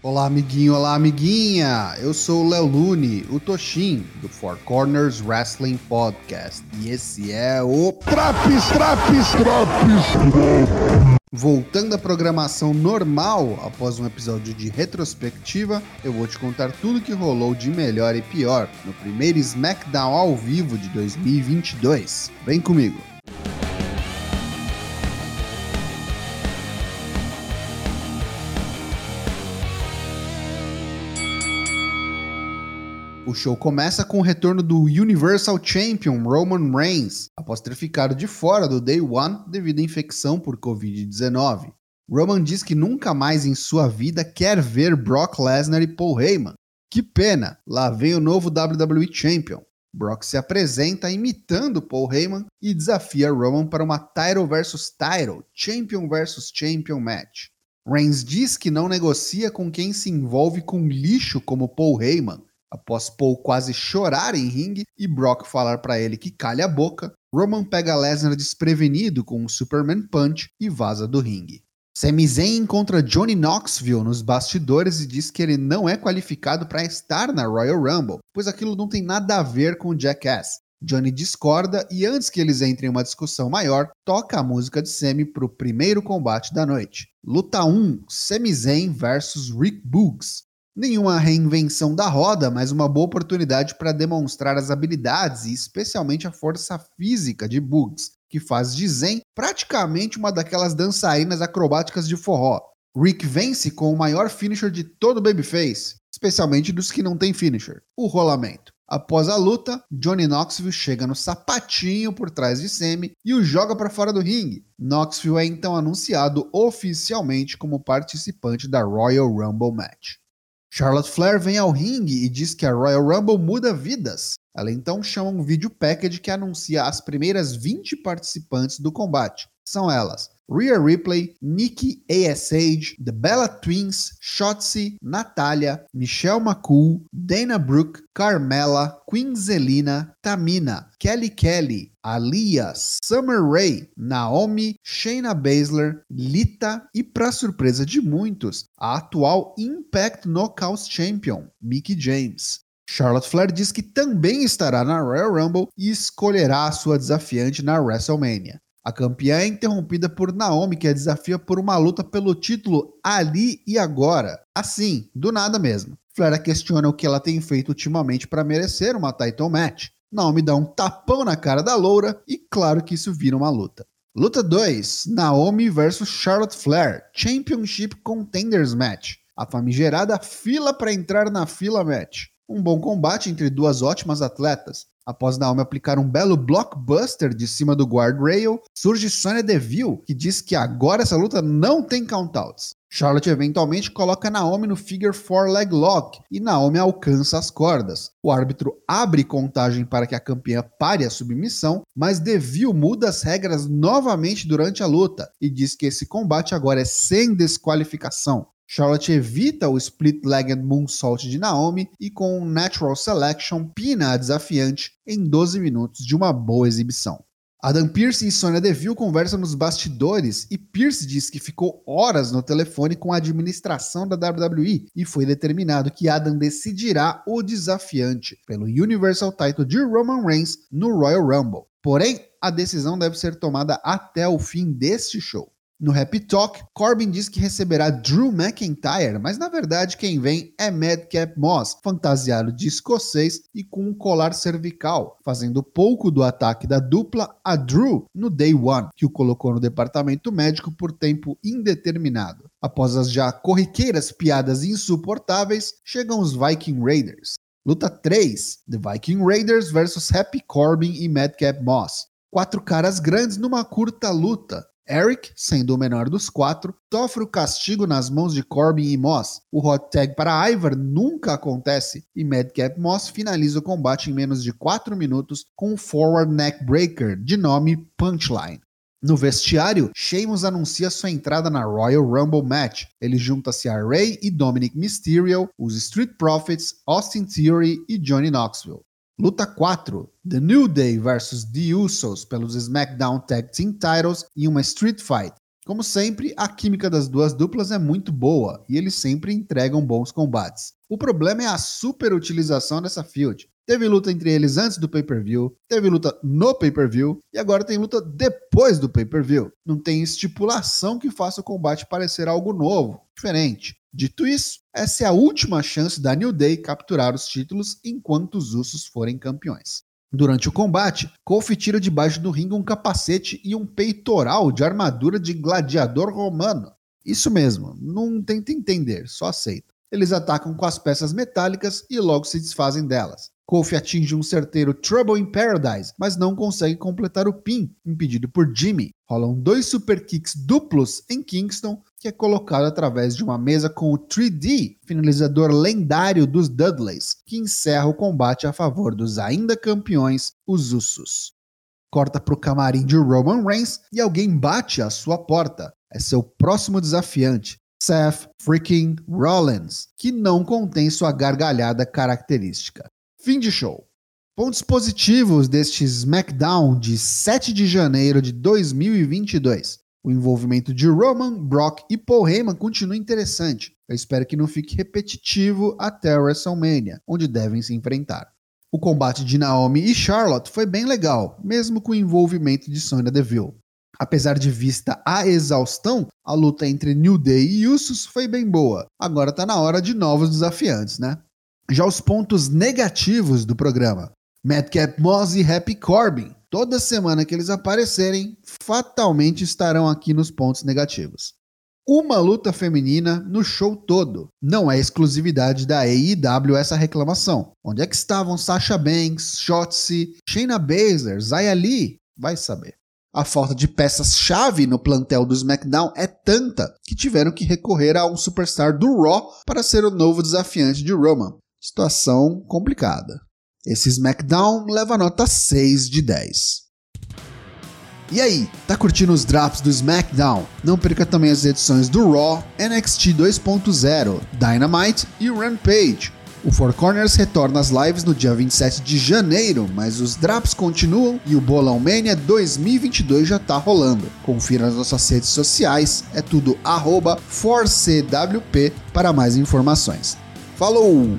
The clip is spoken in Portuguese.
Olá, amiguinho, olá, amiguinha! Eu sou o Léo Lune, o Toshin, do Four Corners Wrestling Podcast. E esse é o. Traps, traps, traps! Voltando à programação normal, após um episódio de retrospectiva, eu vou te contar tudo que rolou de melhor e pior no primeiro SmackDown ao vivo de 2022. Vem comigo! O show começa com o retorno do Universal Champion Roman Reigns, após ter ficado de fora do Day One devido à infecção por Covid-19. Roman diz que nunca mais em sua vida quer ver Brock Lesnar e Paul Heyman. Que pena, lá vem o novo WWE Champion. Brock se apresenta imitando Paul Heyman e desafia Roman para uma Title vs Title, Champion vs Champion match. Reigns diz que não negocia com quem se envolve com lixo como Paul Heyman Após Paul quase chorar em ringue e Brock falar para ele que calha a boca, Roman pega Lesnar desprevenido com um Superman Punch e vaza do ringue. Sami Zayn encontra Johnny Knoxville nos bastidores e diz que ele não é qualificado para estar na Royal Rumble, pois aquilo não tem nada a ver com Jackass. Johnny discorda e antes que eles entrem em uma discussão maior, toca a música de Sami para o primeiro combate da noite. Luta 1: Sami Zayn versus Rick Boogs. Nenhuma reinvenção da roda, mas uma boa oportunidade para demonstrar as habilidades e especialmente a força física de Bugs, que faz de Zen praticamente uma daquelas dançarinas acrobáticas de forró. Rick vence com o maior finisher de todo o Babyface, especialmente dos que não tem finisher, o rolamento. Após a luta, Johnny Knoxville chega no sapatinho por trás de Sammy e o joga para fora do ringue. Knoxville é então anunciado oficialmente como participante da Royal Rumble Match. Charlotte Flair vem ao ringue e diz que a Royal Rumble muda vidas. Ela então chama um vídeo package que anuncia as primeiras 20 participantes do combate. São elas: Rhea Ripley, Nikki A.S.H., The Bella Twins, Shotzi, Natalia, Michelle McCool, Dana Brooke, Carmela, Queen Zelina, Tamina, Kelly Kelly, Alia, Summer Rae, Naomi, Shayna Baszler, Lita e, para surpresa de muitos, a atual Impact Knockouts Champion, Mickey James. Charlotte Flair diz que também estará na Royal Rumble e escolherá a sua desafiante na WrestleMania. A campeã é interrompida por Naomi, que a desafia por uma luta pelo título ali e agora. Assim, do nada mesmo. Flair questiona o que ela tem feito ultimamente para merecer uma title match. Naomi dá um tapão na cara da loura e claro que isso vira uma luta. Luta 2: Naomi vs Charlotte Flair, Championship Contenders Match. A famigerada fila para entrar na fila match. Um bom combate entre duas ótimas atletas. Após Naomi aplicar um belo blockbuster de cima do guardrail, surge Sonya Deville, que diz que agora essa luta não tem countouts. Charlotte eventualmente coloca Naomi no figure four leg lock e Naomi alcança as cordas. O árbitro abre contagem para que a campeã pare a submissão, mas Deville muda as regras novamente durante a luta e diz que esse combate agora é sem desqualificação. Charlotte evita o split-legged moonsault de Naomi e com natural selection pina a desafiante em 12 minutos de uma boa exibição. Adam Pearce e Sonya Deville conversam nos bastidores e Pearce diz que ficou horas no telefone com a administração da WWE e foi determinado que Adam decidirá o desafiante pelo Universal Title de Roman Reigns no Royal Rumble. Porém, a decisão deve ser tomada até o fim deste show. No Happy Talk, Corbin diz que receberá Drew McIntyre, mas na verdade quem vem é Madcap Moss, fantasiado de escocês e com um colar cervical, fazendo pouco do ataque da dupla a Drew no Day One, que o colocou no departamento médico por tempo indeterminado. Após as já corriqueiras piadas insuportáveis, chegam os Viking Raiders. Luta 3: The Viking Raiders vs Happy Corbin e Madcap Moss. Quatro caras grandes numa curta luta. Eric, sendo o menor dos quatro, sofre o castigo nas mãos de Corbin e Moss. O hot tag para Ivar nunca acontece e Madcap Moss finaliza o combate em menos de 4 minutos com um forward neck breaker de nome Punchline. No vestiário, Sheamus anuncia sua entrada na Royal Rumble Match. Ele junta-se a Ray e Dominic Mysterio, os Street Profits, Austin Theory e Johnny Knoxville. Luta 4: The New Day vs The Usos pelos SmackDown Tag Team Titles em uma Street Fight. Como sempre, a química das duas duplas é muito boa e eles sempre entregam bons combates. O problema é a super utilização dessa field. Teve luta entre eles antes do pay-per-view, teve luta no pay-per-view e agora tem luta depois do pay-per-view. Não tem estipulação que faça o combate parecer algo novo, diferente. Dito isso, essa é a última chance da New Day capturar os títulos enquanto os Usos forem campeões. Durante o combate, Kofi tira debaixo do ringue um capacete e um peitoral de armadura de gladiador romano. Isso mesmo, não tenta entender, só aceita. Eles atacam com as peças metálicas e logo se desfazem delas. Kofi atinge um certeiro Trouble in Paradise, mas não consegue completar o pin, impedido por Jimmy. Rolam dois super kicks duplos em Kingston, que é colocado através de uma mesa com o 3D, finalizador lendário dos Dudleys, que encerra o combate a favor dos ainda campeões, os Usos. Corta para o camarim de Roman Reigns e alguém bate à sua porta. É seu próximo desafiante, Seth freaking Rollins, que não contém sua gargalhada característica. Fim de show. Pontos positivos deste SmackDown de 7 de janeiro de 2022. O envolvimento de Roman, Brock e Paul Heyman continua interessante. Eu espero que não fique repetitivo até WrestleMania, onde devem se enfrentar. O combate de Naomi e Charlotte foi bem legal, mesmo com o envolvimento de Sonya Deville. Apesar de vista a exaustão, a luta entre New Day e Usos foi bem boa. Agora tá na hora de novos desafiantes, né? Já os pontos negativos do programa. Madcap Moss e Happy Corbin. Toda semana que eles aparecerem, fatalmente estarão aqui nos pontos negativos. Uma luta feminina no show todo. Não é exclusividade da AEW essa reclamação. Onde é que estavam Sasha Banks, Shotzi, Shayna Baszler, Zaya Lee? Vai saber. A falta de peças-chave no plantel do SmackDown é tanta que tiveram que recorrer a um superstar do Raw para ser o novo desafiante de Roman. Situação complicada. Esse SmackDown leva nota 6 de 10. E aí, tá curtindo os drops do SmackDown? Não perca também as edições do Raw, NXT 2.0, Dynamite e Rampage. O Four Corners retorna às lives no dia 27 de janeiro, mas os drops continuam e o Bolão Mania 2022 já tá rolando. Confira nas nossas redes sociais, é tudo arroba 4CWP para mais informações. Falou!